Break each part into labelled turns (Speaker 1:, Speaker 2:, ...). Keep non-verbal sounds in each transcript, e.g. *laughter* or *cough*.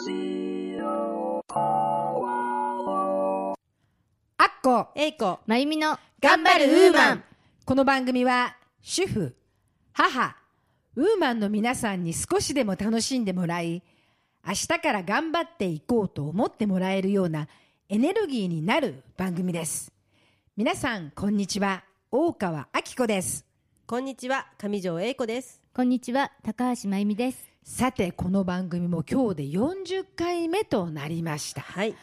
Speaker 1: アッコ
Speaker 2: えいこ
Speaker 3: まゆみの
Speaker 2: 頑張るウーマン。
Speaker 1: この番組は主婦母ウーマンの皆さんに少しでも楽しんでもらい明日から頑張っていこうと思ってもらえるようなエネルギーになる番組です。皆さんこんにちは。大川明子です。
Speaker 2: こんにちは。上条英子です。
Speaker 3: こんにちは。高橋まゆみです
Speaker 1: さてこの番組も今日で40回目となりました。
Speaker 2: はい。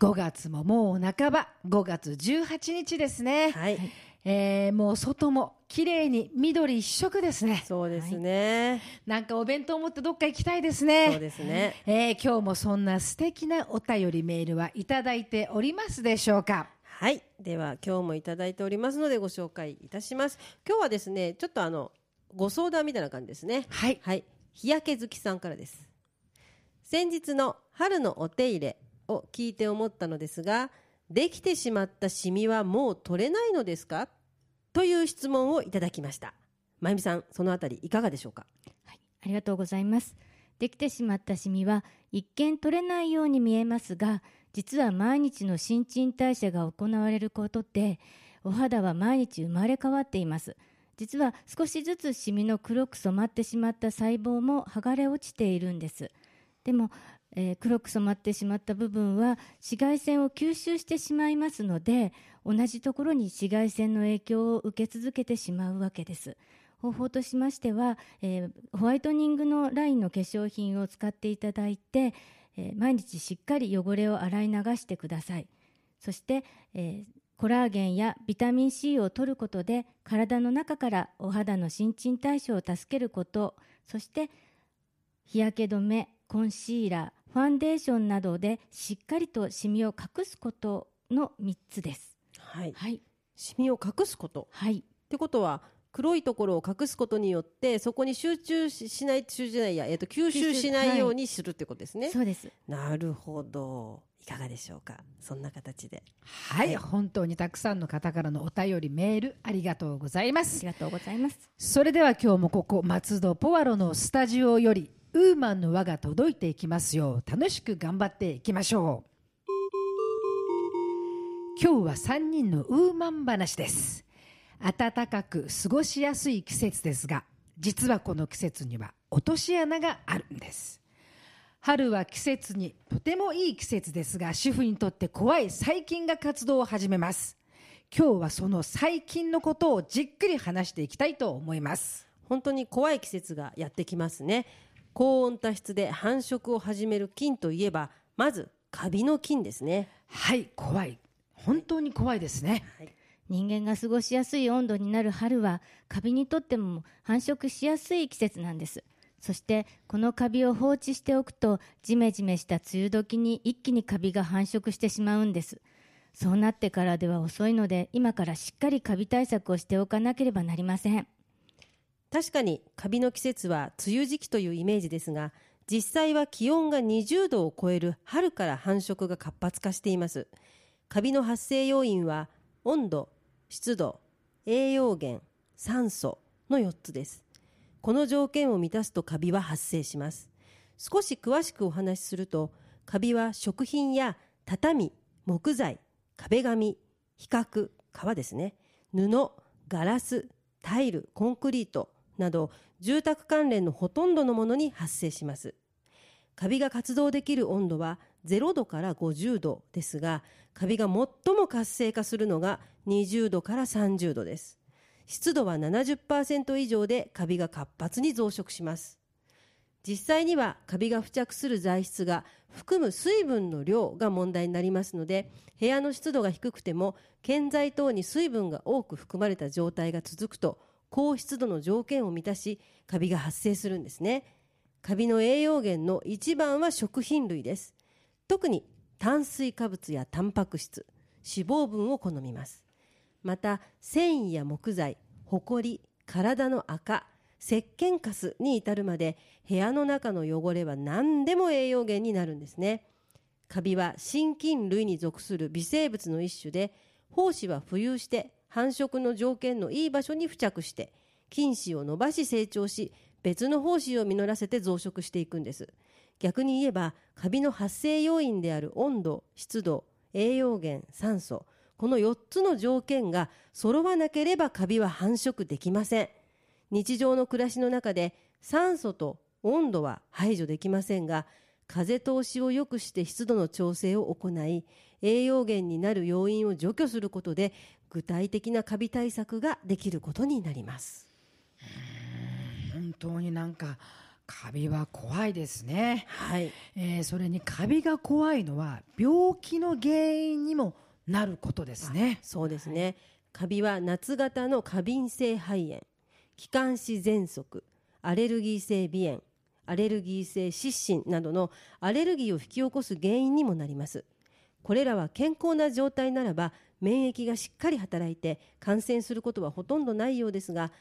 Speaker 1: 5月ももう半ば5月18日ですね、
Speaker 2: はい。
Speaker 1: えーもう外も綺麗に緑一色ですね。
Speaker 2: そうですね、
Speaker 1: なんかお弁当持ってどっか行きたいですね。
Speaker 2: そうですね。
Speaker 1: えー今日もそんな素敵なお便りメールはいただいておりますでしょうか。
Speaker 2: はい。では今日もいただいておりますのでご紹介いたします。今日はですねちょっとあのご相談みたいな感じですね。
Speaker 1: はい。
Speaker 2: はい日焼け好きさんからです。先日の春のお手入れを聞いて思ったのですができてしまったシミはもう取れないのですか？という質問をいただきました。まゆみさんそのあたりいかがでしょうか？
Speaker 3: はいありがとうございます。できてしまったシミは一見取れないように見えますが実は毎日の新陳代謝が行われることでお肌は毎日生まれ変わっています。実は少しずつシミの黒く染まってしまった細胞も剥がれ落ちているんです。でも、えー黒く染まってしまった部分は紫外線を吸収してしまいますので同じところに紫外線の影響を受け続けてしまうわけです。方法としましては、えーホワイトニングのラインの化粧品を使っていただいて、えー毎日しっかり汚れを洗い流してください。そして、えーコラーゲンやビタミン C を摂ることで体の中からお肌の新陳代謝を助けることそして日焼け止めコンシーラーファンデーションなどでしっかりとシミを隠すことの3つです。
Speaker 2: はい。
Speaker 3: はい。
Speaker 2: シミを隠すこと。
Speaker 3: はい。
Speaker 2: ってことは黒いところを隠すことによってそこに集中ししない集中ないや、えっと吸収しないようにするってことですね、
Speaker 3: そうです。
Speaker 2: なるほどいかがでしょうか？そんな形で。
Speaker 1: はい、
Speaker 2: はい。
Speaker 1: 本当にたくさんの方からのお便りメールありがとうございます。
Speaker 3: ありがとうございます。
Speaker 1: それでは今日もここ松戸ポワロのスタジオよりウーマンの輪が届いていきますよう楽しく頑張っていきましょう。今日は3人のウーマン話です。暖かく過ごしやすい季節ですが実はこの季節には落とし穴があるんです春は季節にとてもいい季節ですが主婦にとって怖い細菌が活動を始めます。今日はその細菌のことをじっくり話していきたいと思います。
Speaker 2: 本当に怖い季節がやってきますね。高温多湿で繁殖を始める菌といえばまずカビの菌ですね。
Speaker 1: はい怖い。本当に怖いですね。
Speaker 3: 人間が過ごしやすい温度になる春はカビにとっても繁殖しやすい季節なんですそしてこのカビを放置しておくとジメジメした梅雨時に一気にカビが繁殖してしまうんです。そうなってからでは遅いので今からしっかりカビ対策をしておかなければなりません。
Speaker 2: 確かにカビの季節は梅雨時期というイメージですが実際は気温が20度を超える春から繁殖が活発化しています。カビの発生要因は温度湿度栄養源酸素の4つです。この条件を満たすとカビは発生します。少し詳しくお話しするとカビは食品や畳木材壁紙比較革ですね。布ガラスタイルコンクリートなど住宅関連のほとんどのものに発生します。カビが活動できる温度は0度から50度ですがカビが最も活性化するのが20度から30度です。湿度は70%以上でカビが活発に増殖します。実際にはカビが付着する材質が含む水分の量が問題になりますので部屋の湿度が低くても建材等に水分が多く含まれた状態が続くと高湿度の条件を満たしカビが発生するんですね。カビの栄養源の一番は食品類です。特に炭水化物やタンパク質脂肪分を好みます。また繊維や木材ホコリ体の赤石鹸カスに至るまで部屋の中の汚れは何でも栄養源になるんですね。カビは真菌類に属する微生物の一種で胞子は浮遊して繁殖の条件のいい場所に付着して菌糸を伸ばし成長し別の胞子を実らせて増殖していくんです。逆に言えばカビの発生要因である温度湿度栄養源酸素この4つの条件が揃わなければカビは繁殖できません。日常の暮らしの中で酸素と温度は排除できませんが風通しを良くして湿度の調整を行い栄養源になる要因を除去することで具体的なカビ対策ができることになります。
Speaker 1: 本当になんかカビは怖いですね、
Speaker 2: はい、
Speaker 1: えーそれにカビが怖いのは病気の原因にもなることですね。
Speaker 2: そうですね、カビは夏型の過敏性肺炎気管支喘息アレルギー性鼻炎アレルギー性湿疹などのアレルギーを引き起こす原因にもなります。これらは健康な状態ならば免疫がしっかり働いて感染することはほとんどないようですが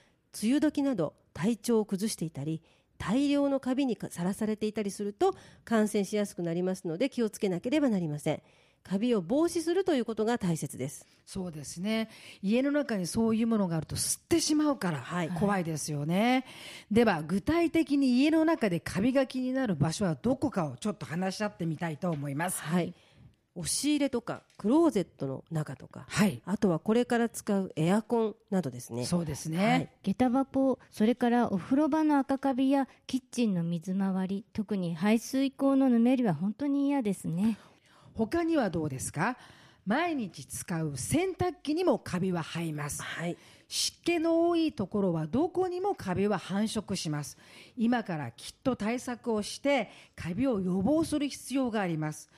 Speaker 2: 梅雨時など体調を崩していたり大量のカビにさらされていたりすると感染しやすくなりますので気をつけなければなりません。カビを防止するということが大切です。
Speaker 1: そうですね。家の中にそういうものがあると吸ってしまうから
Speaker 2: はい。
Speaker 1: 怖いですよね、では具体的に家の中でカビが気になる場所はどこかをちょっと話し合ってみたいと思います。
Speaker 2: はい、押し入れとかクローゼットの中とか
Speaker 1: はい。
Speaker 2: あとはこれから使うエアコンなどですね。
Speaker 1: そうですね、
Speaker 2: はい。
Speaker 3: 下駄箱それからお風呂場の赤カビやキッチンの水回り特に排水口のぬめりは本当に嫌ですね
Speaker 1: 他にはどうですか？毎日使う洗濯機にもカビは生えます。
Speaker 2: はい。
Speaker 1: 湿気の多いところはどこにもカビは繁殖します。今からきっと対策をしてカビを予防する必要があります。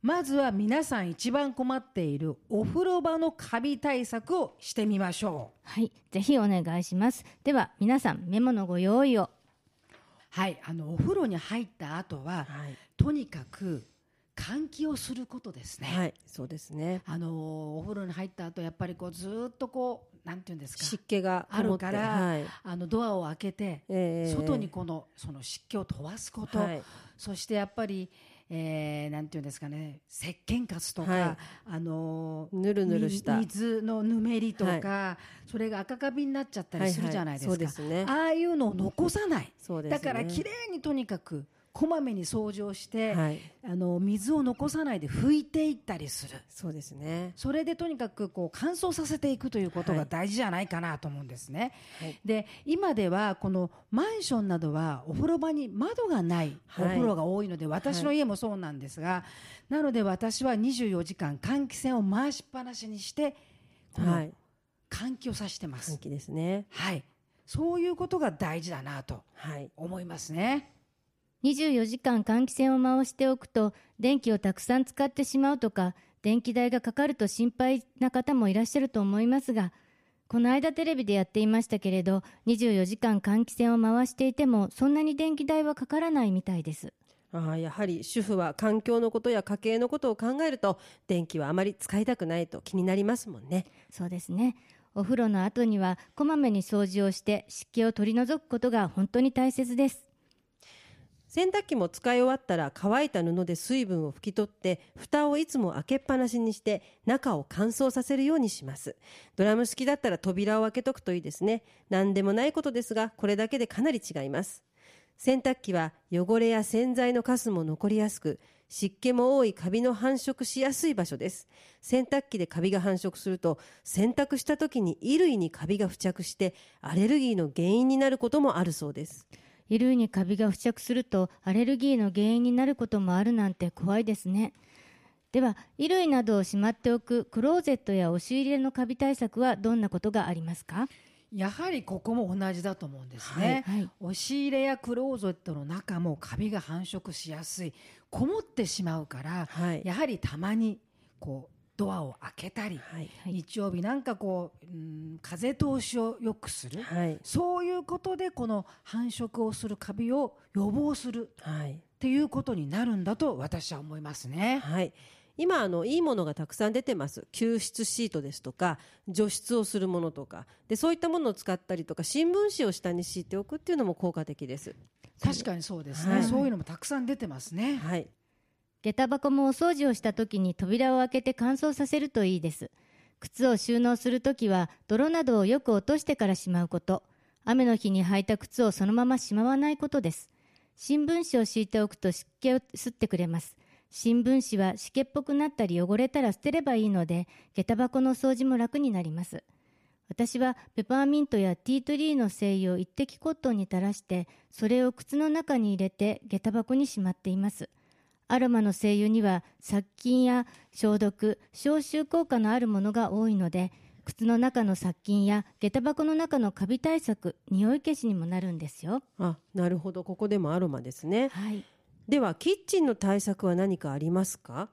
Speaker 1: まずは皆さん一番困っているお風呂場のカビ対策をしてみましょう。
Speaker 3: はい。ぜひお願いします。では皆さんメモのご用意を。
Speaker 1: はい。あのお風呂に入った後は
Speaker 2: はい、
Speaker 1: とにかく換気をすることですね、
Speaker 2: はい、そうですね。
Speaker 1: あのお風呂に入った後やっぱりこうずーっとこうなんていうんですか？
Speaker 2: 湿気が
Speaker 1: あるから、
Speaker 2: はい。
Speaker 1: あのドアを開けて、
Speaker 2: えー
Speaker 1: 外にこのその湿気を飛ばすこと、
Speaker 2: はい。
Speaker 1: そしてやっぱり、えーなんていうんですかね石鹸カスとか、
Speaker 2: はい。
Speaker 1: あの
Speaker 2: ぬるぬるした。
Speaker 1: み水のぬめりとか、それが赤カビになっちゃったりするじゃないですか、
Speaker 2: はいはいすね。
Speaker 1: ああいうのを残さない、
Speaker 2: そうですね。
Speaker 1: だからきれいにとにかくこまめに掃除をして、
Speaker 2: はい。
Speaker 1: あの水を残さないで拭いていったりする。
Speaker 2: そうですね。
Speaker 1: それでとにかくこう乾燥させていくということ
Speaker 2: はい。
Speaker 1: が大事じゃないかなと思うんですね。
Speaker 2: はい。
Speaker 1: で今ではこのマンションなどはお風呂場に窓がないお
Speaker 2: はい。
Speaker 1: 風呂が多いので、私の家もそうなんですが、なので私は24時間換気扇を回しっぱなしにしてこの
Speaker 2: はい。
Speaker 1: 換気をさせてます。
Speaker 2: 換気ですね。
Speaker 1: はい、そういうことが大事だなと
Speaker 2: はい。
Speaker 1: 思いますね。
Speaker 3: 24時間換気扇を回しておくと電気をたくさん使ってしまうとか電気代がかかると心配な方もいらっしゃると思いますがこの間テレビでやっていましたけれど24時間換気扇を回していてもそんなに電気代はかからないみたいです。
Speaker 2: ああやはり主婦は環境のことや家計のことを考えると電気はあまり使いたくないと気になりますもんね。
Speaker 3: そうですね。お風呂の後にはこまめに掃除をして湿気を取り除くことが本当に大切です
Speaker 2: 洗濯機も使い終わったら乾いた布で水分を拭き取って蓋をいつも開けっぱなしにして中を乾燥させるようにします。ドラム式だったら扉を開けとくといいですね。何でもないことですがこれだけでかなり違います。洗濯機は汚れや洗剤のカスも残りやすく湿気も多いカビの繁殖しやすい場所です。洗濯機でカビが繁殖すると洗濯した時に衣類にカビが付着してアレルギーの原因になることもあるそうです。
Speaker 3: 衣類にカビが付着するとアレルギーの原因になることもあるなんて怖いですね。では衣類などをしまっておくクローゼットや押し入れのカビ対策はどんなことがありますか？
Speaker 1: やはりここも同じだと思うんですね、
Speaker 3: はいはい。
Speaker 1: 押し入れやクローゼットの中もカビが繁殖しやすいこもってしまうから、
Speaker 2: はい。
Speaker 1: やはりたまにこうドアを開けたり、
Speaker 2: はい
Speaker 3: はい。
Speaker 1: 日曜日なんかこう、うん、風通しを良くする、
Speaker 2: はい。
Speaker 1: そういうことでこの繁殖をするカビを予防する
Speaker 2: はい。
Speaker 1: っていうことになるんだと私は思いますね。
Speaker 2: はい。今あのいいものがたくさん出てます。吸湿シートですとか除湿をするものとか。でそういったものを使ったりとか新聞紙を下に敷いておくっていうのも効果的です。
Speaker 1: 確かにそうですね、
Speaker 2: はい。
Speaker 1: そういうのもたくさん出てますね。
Speaker 2: はい
Speaker 3: 下駄箱もお掃除をした時に扉を開けて乾燥させるといいです。靴を収納する時は泥などをよく落としてからしまうこと。雨の日に履いた靴をそのまましまわないことです。新聞紙を敷いておくと湿気を吸ってくれます。新聞紙は湿気っぽくなったり汚れたら捨てればいいので下駄箱の掃除も楽になります。私はペパーミントやティートリーの精油を一滴コットンに垂らしてそれを靴の中に入れて下駄箱にしまっています。アロマの精油には殺菌や消毒消臭効果のあるものが多いので靴の中の殺菌や下駄箱の中のカビ対策匂い消しにもなるんですよ。
Speaker 2: あなるほど。ここでもアロマですね。
Speaker 3: はい。
Speaker 2: ではキッチンの対策は何かありますか？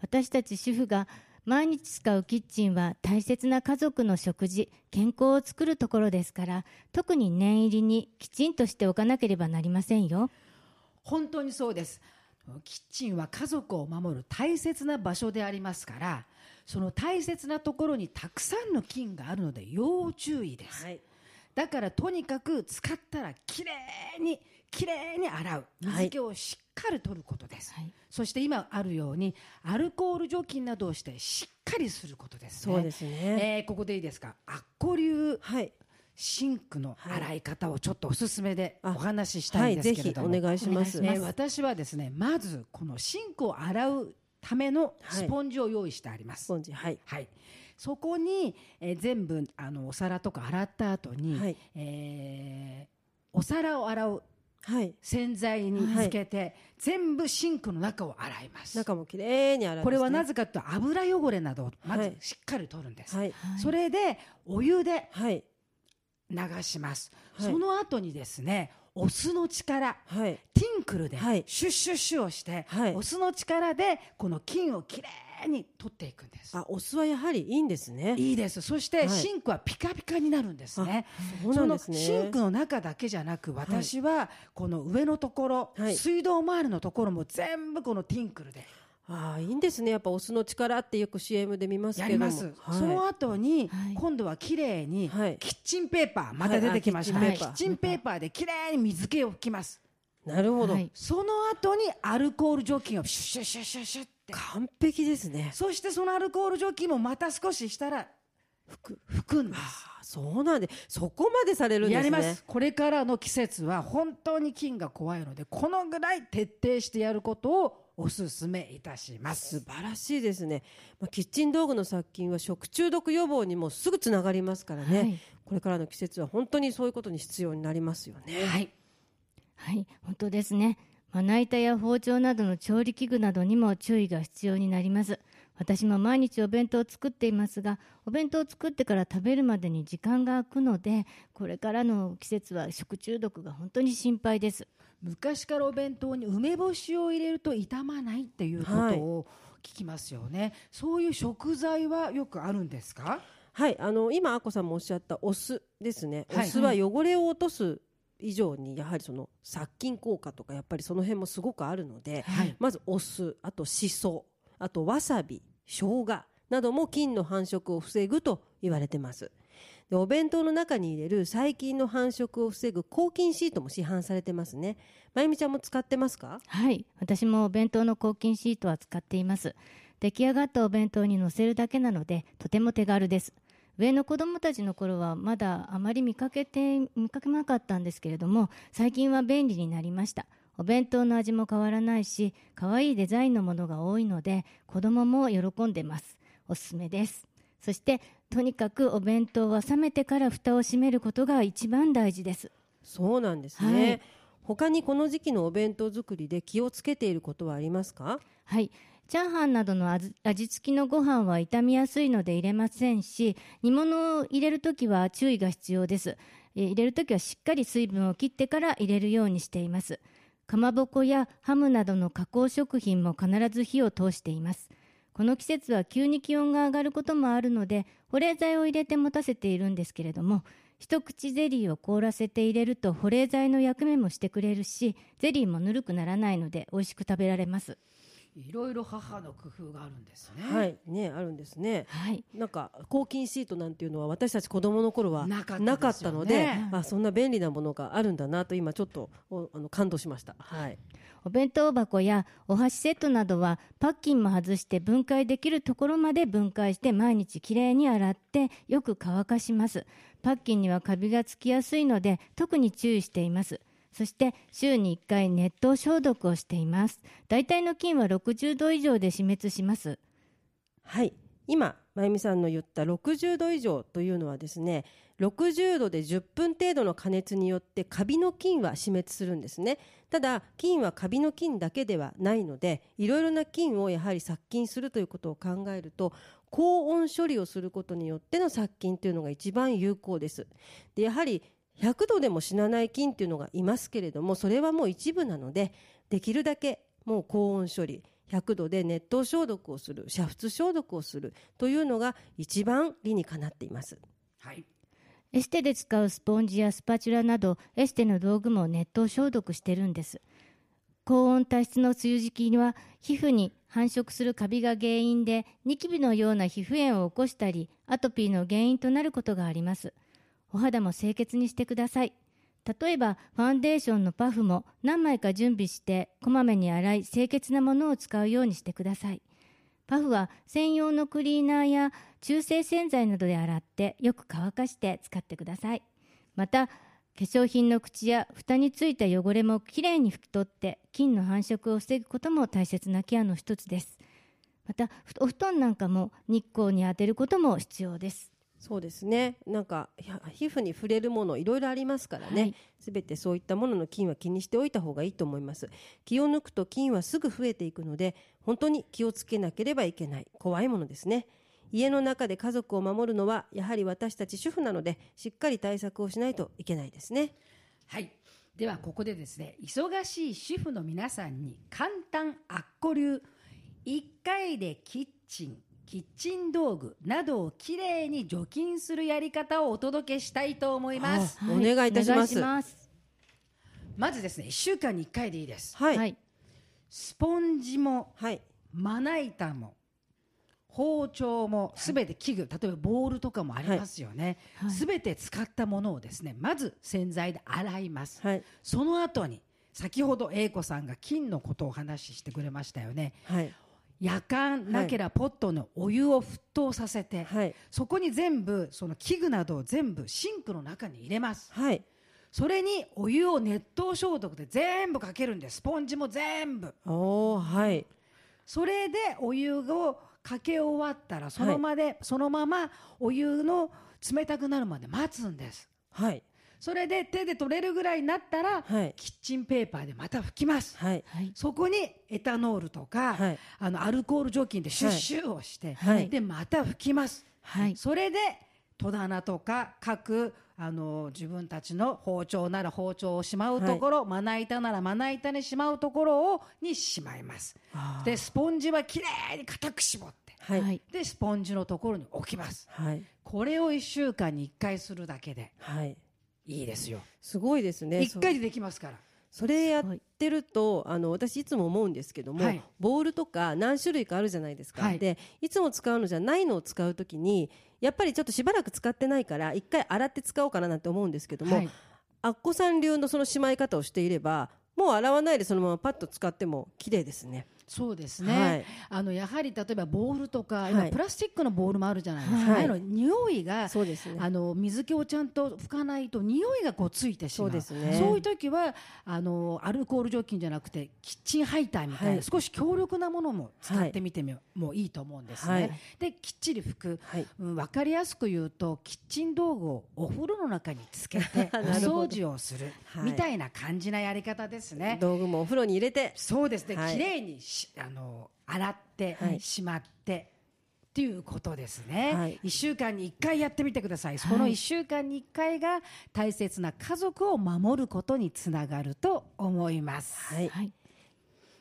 Speaker 3: 私たち主婦が毎日使うキッチンは大切な家族の食事健康を作るところですから特に念入りにきちんとしておかなければなりませんよ。
Speaker 1: 本当にそうですキッチンは家族を守る大切な場所でありますからその大切なところにたくさんの菌があるので要注意です、
Speaker 2: はい。
Speaker 1: だからとにかく使ったらきれいにきれいに洗う。
Speaker 2: はい。
Speaker 1: 水気をしっかり取ることです、
Speaker 3: はい。
Speaker 1: そして今あるようにアルコール除菌などをしてしっかりすることですね。
Speaker 2: そうですね。
Speaker 1: えーここでいいですか？アッコ流。
Speaker 2: はい
Speaker 1: シンクの洗い方をちょっとおすすめで
Speaker 2: あ
Speaker 1: お話しした
Speaker 2: はいい
Speaker 1: んですけれども、
Speaker 2: 願いします
Speaker 3: お願いし
Speaker 1: ね、私はですねまずこのシンクを洗うためのスポンジを用意してあります、
Speaker 2: スポンジはい。
Speaker 1: はい、そこに、えー全部あのお皿とか洗った後に、
Speaker 2: はい。
Speaker 1: えーお皿を洗う
Speaker 2: はい。
Speaker 1: 洗剤につけて、全部シンクの中を洗います。
Speaker 2: 中もきれいに洗うね。
Speaker 1: これはなぜかというと油汚れなどをまず
Speaker 2: はい。
Speaker 1: しっかり取るんです、
Speaker 2: はい。
Speaker 1: それでお湯で
Speaker 2: はい
Speaker 1: 流します、
Speaker 2: はい。
Speaker 1: その後にですねお酢の力
Speaker 2: はい。
Speaker 1: ティンクルで
Speaker 2: はい。
Speaker 1: シュッシュッシュをして、
Speaker 2: はい。
Speaker 1: お酢の力でこの菌をきれいに取っていくんです。
Speaker 2: あお酢はやはりいいんですね。
Speaker 1: いいです。そして
Speaker 2: はい。
Speaker 1: シンクはピカピカになるんですね、
Speaker 2: そうなんですね。
Speaker 1: そのシンクの中だけじゃなく私はこの上のところ、
Speaker 2: はい。
Speaker 1: 水道周りのところも全部このティンクルで
Speaker 2: ああいいんですね。やっぱお酢の力ってよく CM で見ますけども。はい。
Speaker 1: その後に、
Speaker 3: はい。
Speaker 1: 今度はきれいに
Speaker 2: はい。
Speaker 1: キッチンペーパーまた出てきました、
Speaker 2: はいあ
Speaker 1: キッチンペーパー。できれいに水気を拭きます。
Speaker 2: なるほど、
Speaker 3: はい。
Speaker 1: その後にアルコール除菌をシュッシュッシュッシュッシュッって。
Speaker 2: 完璧ですね。
Speaker 1: そしてそのアルコール除菌もまた少ししたら拭く拭くんです。
Speaker 2: ああそうなんでそこまでされるんですね。
Speaker 1: やります。これからの季節は本当に菌が怖いのでこのぐらい徹底してやることをお勧めいたします。
Speaker 2: 素晴らしいですね、まあ、キッチン道具の殺菌は食中毒予防にもすぐつながりますからね、
Speaker 3: はい。
Speaker 2: これからの季節は本当にそういうことに必要になりますよね。
Speaker 1: はい。
Speaker 3: はい、本当ですね。まな板や包丁などの調理器具などにも注意が必要になります。私も毎日お弁当を作っていますが、お弁当を作ってから食べるまでに時間が空くので、これからの季節は食中毒が本当に心配です。
Speaker 1: 昔からお弁当に梅干しを入れると傷まないっていうことを聞きますよね、そういう食材はよくあるんですか？
Speaker 2: はい。あの今あこさんもおっしゃったお酢ですね、
Speaker 1: はい
Speaker 2: お酢は汚れを落とす以上にやはりその殺菌効果とかやっぱりその辺もすごくあるので、
Speaker 1: はい。
Speaker 2: まずお酢あとしそあとわさび生姜なども菌の繁殖を防ぐと言われてます。でお弁当の中に入れる細菌の繁殖を防ぐ抗菌シートも市販されてますね。まゆみちゃんも使ってますか？
Speaker 3: はい、私もお弁当の抗菌シートは使っています。出来上がったお弁当に乗せるだけなので、とても手軽です。上の子供たちの頃はまだあまり見かけて見かけなかったんですけれども最近は便利になりました。お弁当の味も変わらないし可愛いデザインのものが多いので子供も喜んでます。おすすめです。そしてとにかくお弁当は冷めてから蓋を閉めることが一番大事です。
Speaker 2: そうなんですね、
Speaker 3: はい。
Speaker 2: 他にこの時期のお弁当作りで気をつけていることはありますか？
Speaker 3: はい。チャーハンなどの味味付きのご飯は傷みやすいので入れませんし煮物を入れるときは注意が必要です。えー入れるときはしっかり水分を切ってから入れるようにしていますかまぼこやハムなどの加工食品も必ず火を通しています。この季節は急に気温が上がることもあるので保冷剤を入れて持たせているんですけれども一口ゼリーを凍らせて入れると保冷剤の役目もしてくれるしゼリーもぬるくならないので美味しく食べられます。
Speaker 1: いろいろ母の工夫があるんですね。
Speaker 2: はい。ねあるんですね。
Speaker 3: はい。
Speaker 2: なんか抗菌シートなんていうのは私たち子供の頃は
Speaker 1: なかったですよね。
Speaker 2: あそんな便利なものがあるんだなと今ちょっとおあの感動しました。はい。
Speaker 3: お弁当箱やお箸セットなどはパッキンも外して分解できるところまで分解して毎日きれいに洗ってよく乾かします。パッキンにはカビがつきやすいので特に注意していますそして週に1回熱湯消毒をしています。大体の菌は60度以上で死滅します。
Speaker 2: はい。今まゆみさんの言った60度以上というのはですね60度で10分程度の加熱によってカビの菌は死滅するんですね。ただ菌はカビの菌だけではないのでいろいろな菌をやはり殺菌するということを考えると高温処理をすることによっての殺菌というのが一番有効です。でやはり100度でも死なない菌っていうのがいますけれどもそれはもう一部なのでできるだけもう高温処理100度で熱湯消毒をする煮沸消毒をするというのが一番理にかなっています。
Speaker 1: はい。
Speaker 3: エステで使うスポンジやスパチュラなどエステの道具も熱湯消毒してるんです。高温多湿の梅雨時期には皮膚に繁殖するカビが原因でニキビのような皮膚炎を起こしたりアトピーの原因となることがありますお肌も清潔にしてください。例えばファンデーションのパフも何枚か準備してこまめに洗い清潔なものを使うようにしてください。パフは専用のクリーナーや中性洗剤などで洗ってよく乾かして使ってください。また化粧品の口や蓋についた汚れもきれいに拭き取って菌の繁殖を防ぐことも大切なケアの一つです。またお布団なんかも日光に当てることも必要です。
Speaker 2: そうですね。なんか皮膚に触れるものいろいろありますから
Speaker 3: は
Speaker 2: ね
Speaker 3: い。
Speaker 2: すべ、てそういったものの菌は気にしておいた方がいいと思います。気を抜くと菌はすぐ増えていくので本当に気をつけなければいけない怖いものですね。家の中で家族を守るのはやはり私たち主婦なのでしっかり対策をしないといけないですね。
Speaker 1: はい。ではここでですね忙しい主婦の皆さんに簡単アッコ流。1回でキッチンキッチン道具などをきれいに除菌するやり方をお届けしたいと思います。
Speaker 2: あお願いいたします。
Speaker 3: ます。
Speaker 1: まずですね1週間に1回でいいです。
Speaker 2: はい。
Speaker 3: はい。
Speaker 1: スポンジも
Speaker 2: はい。
Speaker 1: まな板も包丁もすべて器具、例えばボールとかもありますよね。
Speaker 3: はい。
Speaker 1: すべ、て使ったものをですねまず洗剤で洗います、
Speaker 2: はい。
Speaker 1: その後に先ほど英子さんが金のことをお話ししてくれましたよね。
Speaker 2: はい
Speaker 1: 夜間なければポットのお湯を沸騰させて、
Speaker 2: はい。
Speaker 1: そこに全部その器具などを全部シンクの中に入れます。
Speaker 2: はい。
Speaker 1: それにお湯を熱湯消毒で全部かけるんです。スポンジも全部。
Speaker 2: おおはい。
Speaker 1: それでお湯をかけ終わったらそのまで、そのままお湯の冷たくなるまで待つんです。
Speaker 2: はい
Speaker 1: それで手で取れるぐらいになったら、
Speaker 2: はい。
Speaker 1: キッチンペーパーでまた拭きます。
Speaker 2: はい。
Speaker 3: はい。
Speaker 1: そこにエタノールとか、
Speaker 2: はい。
Speaker 1: あのアルコール除菌でシュッシュをして、
Speaker 2: はい。
Speaker 1: でまた拭きます、
Speaker 3: はい。
Speaker 1: それで戸棚とか各あの自分たちの包丁なら包丁をしまうところ、まな板ならまな板にしまうところをにしまいます。でスポンジはきれいに固く絞ってでスポンジのところに置きます。
Speaker 2: はい。
Speaker 1: これを1週間に1回するだけで
Speaker 2: はい
Speaker 1: いいですよ。
Speaker 2: すごいですね。
Speaker 1: 1回でできますから。
Speaker 2: それやってるとあの私いつも思うんですけども、
Speaker 1: はい。
Speaker 2: ボールとか何種類かあるじゃないですか、
Speaker 1: はい。
Speaker 2: でいつも使うのじゃないのを使うときにやっぱりちょっとしばらく使ってないから一回洗って使おうかななんて思うんですけども、
Speaker 1: はい。
Speaker 2: アッコさん流のそのしまい方をしていればもう洗わないでそのままパッと使っても綺麗ですね
Speaker 1: そうですね、
Speaker 2: はい。
Speaker 1: あのやはり例えばボールとか、
Speaker 2: はい。
Speaker 1: 今プラスチックのボールもあるじゃないですか、
Speaker 2: はい。
Speaker 1: の匂いが
Speaker 2: そうですね。
Speaker 1: あの水気をちゃんと拭かないと匂いがこうついてしまう。
Speaker 2: そうですね。
Speaker 1: そういう時はあのアルコール除菌じゃなくてキッチンハイターみたいな、
Speaker 2: はい。
Speaker 1: 少し強力なものも使ってみても,、もういいと思うんですね、
Speaker 2: はい。
Speaker 1: できっちり拭く、
Speaker 2: はい。
Speaker 1: うん、分かりやすく言うとキッチン道具をお風呂の中につけて *laughs* お掃除をする
Speaker 2: はい。
Speaker 1: みたいな感じなやり方ですね。
Speaker 2: 道具もお風呂に入れて。
Speaker 1: そうです。ね、
Speaker 2: はい。
Speaker 1: 綺麗にしあの洗って、
Speaker 2: はい。
Speaker 1: しまってっていうことですね、
Speaker 2: はい。
Speaker 1: 1週間に1回やってみてください、
Speaker 3: い。
Speaker 1: その1週間に1回が大切な家族を守ることにつながると思います、
Speaker 2: はい。
Speaker 3: はい。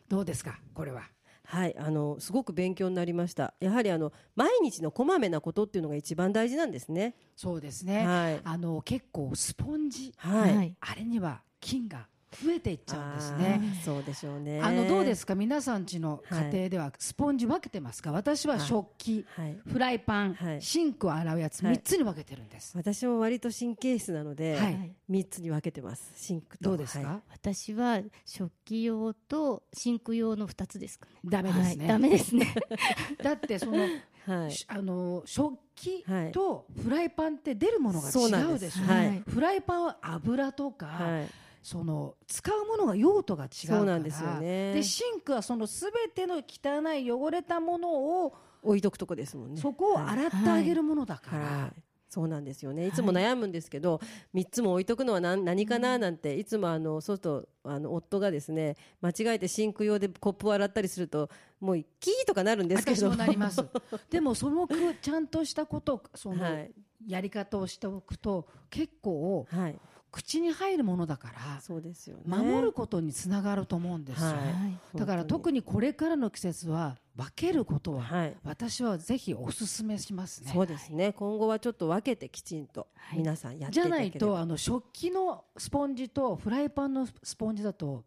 Speaker 1: どうですか？これは。
Speaker 2: はい、あのすごく勉強になりました。やはりあの毎日のこまめなことっていうのが一番大事なんですね。
Speaker 1: そうですね、
Speaker 2: はい。
Speaker 1: あの結構スポンジ。
Speaker 2: はい。
Speaker 3: はい。
Speaker 1: あれには菌が増えていっちゃうんです
Speaker 2: あ
Speaker 1: ね
Speaker 2: ーそうでしょうね。
Speaker 1: あのどうですか？皆さん家の家庭ではスポンジ分けてますか？私は食器、
Speaker 2: はい。
Speaker 1: フライパン、
Speaker 2: はい。
Speaker 1: シンクを洗うやつ
Speaker 2: はい。
Speaker 1: 3つに分けてるんです、
Speaker 2: 私も割と神経質なので、
Speaker 1: はい。
Speaker 2: 三つに分けてます。シンクと。
Speaker 1: どうですか、
Speaker 2: はい。
Speaker 3: 私は食器用とシンク用の2つですかね。
Speaker 1: ダメですね、
Speaker 3: はい、ダメですね。*laughs*
Speaker 1: だってその、
Speaker 2: はい。
Speaker 1: しあの食器
Speaker 2: はい。
Speaker 1: とフライパンって出るものが
Speaker 2: そうな
Speaker 1: 違うでしょ、
Speaker 2: んです。はい。
Speaker 1: フライパンは油とか、
Speaker 2: はい。
Speaker 1: その使うものが用途が違うから。
Speaker 2: そうなんですよね。
Speaker 1: でシンクはそのすべての汚い汚れたものを
Speaker 2: 置いとくとこですもんね。
Speaker 1: そこを洗ってあげるものだから、
Speaker 2: はい。そうなんですよね。い。つも悩むんですけど、三3つも置いとくのは何何かななんて、いつもあのそうするとあの夫がですね間違えてシンク用でコップを洗ったりするともうキーとかなるんですけ
Speaker 1: 私
Speaker 2: ど *laughs*
Speaker 1: でもそのちゃんとしたことその
Speaker 2: はい。
Speaker 1: やり方をしておくと結構
Speaker 2: はい
Speaker 1: 口に入るものだから
Speaker 2: そうですよね。
Speaker 1: 守ることにつながると思うんですよ、
Speaker 2: はい。
Speaker 3: はい
Speaker 1: だから特にこれからの季節は分けることは
Speaker 2: はい。
Speaker 1: 私はぜひお勧めしますね。
Speaker 2: そうですね。今後はちょっと分けてきちんと
Speaker 3: はい。
Speaker 2: 皆さんやって
Speaker 1: じゃ
Speaker 2: いただければ。
Speaker 1: ないとあの食器のスポンジとフライパンのスポンジだと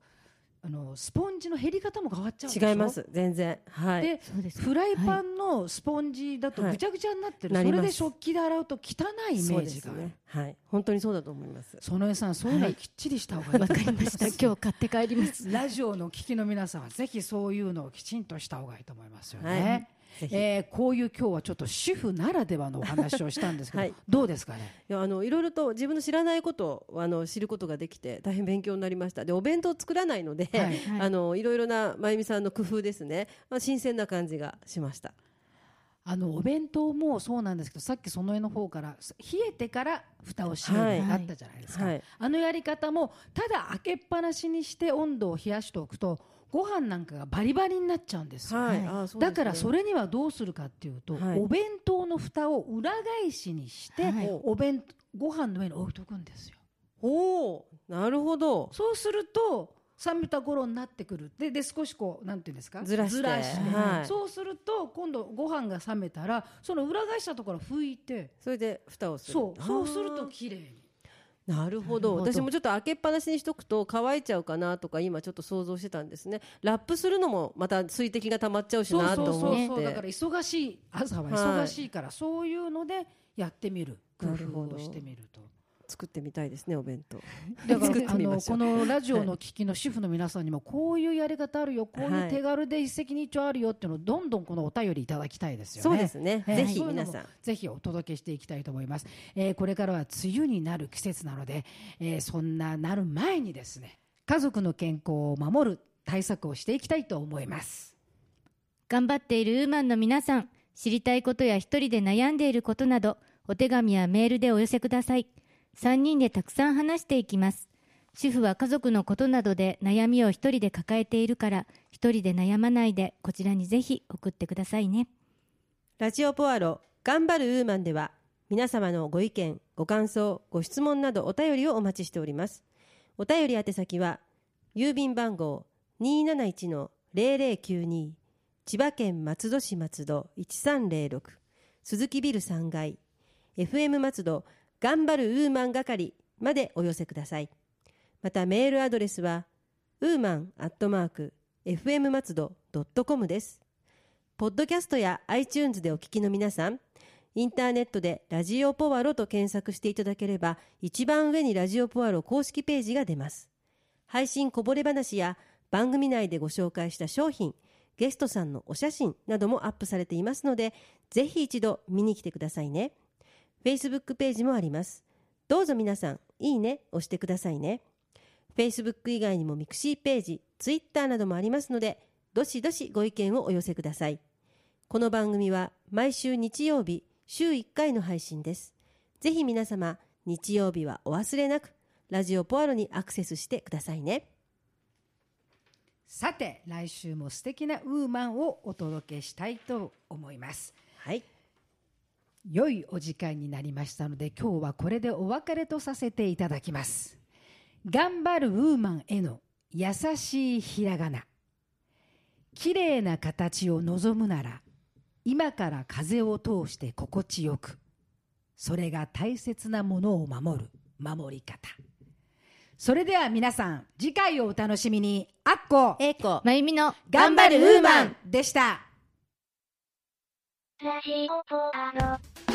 Speaker 1: あのスポンジの減り方も変わっちゃうでしょ？
Speaker 2: 違います。全然。はい。
Speaker 1: でフライパンのスポンジだと
Speaker 2: はい。
Speaker 1: ぐちゃぐちゃになってる、
Speaker 2: なります。
Speaker 1: それで食器で洗うと汚いイメージが。
Speaker 2: ね。はい。本当にそうだと思います。
Speaker 1: 園江さんそういうのはきっちりした方がいい。
Speaker 3: わかりました。*laughs* 今日買って帰ります。
Speaker 1: ラジオの聞きの皆さんはぜひそういうのをきちんとした方がいいと思いますよね。
Speaker 2: はい
Speaker 1: えーこういう今日はちょっと主婦ならではのお話をしたんですけど、
Speaker 2: はい。
Speaker 1: どうですかね？
Speaker 2: いやあのいろいろと自分の知らないことをあの知ることができて大変勉強になりました。でお弁当作らないので、
Speaker 1: はい。
Speaker 3: はい。
Speaker 2: あのいろいろなまゆみさんの工夫ですね、まあ、新鮮な感じがしました。
Speaker 1: あのお弁当もそうなんですけどさっきその絵の方から冷えてから蓋を閉める
Speaker 3: はい。
Speaker 1: あったじゃないですか、
Speaker 2: はい。
Speaker 1: あのやり方もただ開けっぱなしにして温度を冷やしておくとご飯なんかがバリバリになっちゃうんですよ、
Speaker 2: はい、
Speaker 3: はい。
Speaker 1: だからそれにはどうするかっていうと、
Speaker 2: はい。
Speaker 1: お弁当の蓋を裏返しにして、
Speaker 3: はい。
Speaker 1: お弁ご飯の上に置いとくんですよ。
Speaker 2: おおなるほど。
Speaker 1: そうすると冷めた頃になってくる。でで少しこうなんていうんですか？
Speaker 2: ずらして。はい。
Speaker 1: そうすると今度ご飯が冷めたらその裏返したところ拭いて
Speaker 2: それで蓋をする。
Speaker 1: そう。そうすると綺麗に
Speaker 2: なるほど。私もちょっと開けっぱなしにしとくと乾いちゃうかなとか今ちょっと想像してたんですね。ラップするのもまた水滴が溜まっちゃうしなと思って。
Speaker 1: そうそうだから忙しい朝は忙しいから、そういうのでやってみる。工夫をしてみると
Speaker 2: 作ってみたいですねお弁当。*laughs*
Speaker 1: だからあのこのラジオの聞きの主婦の皆さんにもこういうやり方あるよこういう手軽で一石二鳥あるよっていうのをどんどんこのお便りいただきたいですよね。
Speaker 2: そうですね、
Speaker 1: えー
Speaker 2: ぜひ皆さん。
Speaker 1: ぜひお届けしていきたいと思います、えーこれからは梅雨になる季節なので、えーそんななる前にですね家族の健康を守る対策をしていきたいと思います。
Speaker 3: 頑張っているウーマンの皆さん知りたいことや一人で悩んでいることなどお手紙やメールでお寄せください3人でたくさん話していきます。主婦は家族のことなどで悩みを一人で抱えているから一人で悩まないでこちらにぜひ送ってくださいね。
Speaker 2: ラジオポアロ頑張るウーマンでは皆様のご意見ご感想ご質問などお便りをお待ちしております。お便り宛先は郵便番号271-0092千葉県松戸市松戸1306鈴木ビル3階 FM 松戸頑張るウーマン係までお寄せくださいまたメールアドレスはウーマンアットマーク FM 松戸ドットコムですポッドキャストや iTunes でお聞きの皆さん、インターネットでラジオポワロと検索していただければ、一番上にラジオポワロ公式ページが出ます。配信こぼれ話や番組内でご紹介した商品、ゲストさんのお写真などもアップされていますので、ぜひ一度見に来てくださいね。Facebook ページもあります。どうぞ皆さん、いいね押してくださいね。Facebook 以外にもミクシーページ、Twitter などもありますので、どしどしご意見をお寄せください。この番組は毎週日曜日、週1回の配信です。ぜひ皆様、日曜日はお忘れなく、ラジオポアロにアクセスしてくださいね。
Speaker 1: さて来週も素敵なウーマンをお届けしたいと思います
Speaker 2: はい。
Speaker 1: 良いお時間になりましたので今日はこれでお別れとさせていただきます。頑張るウーマンへの優しいひらがな。綺麗な形を望むなら今から風を通して心地よくそれが大切なものを守る守り方。それでは皆さん次回をお楽しみに。あっこ
Speaker 2: えいこ。
Speaker 3: まゆみの
Speaker 1: 頑張るウーマンでした
Speaker 4: ラジオポアド。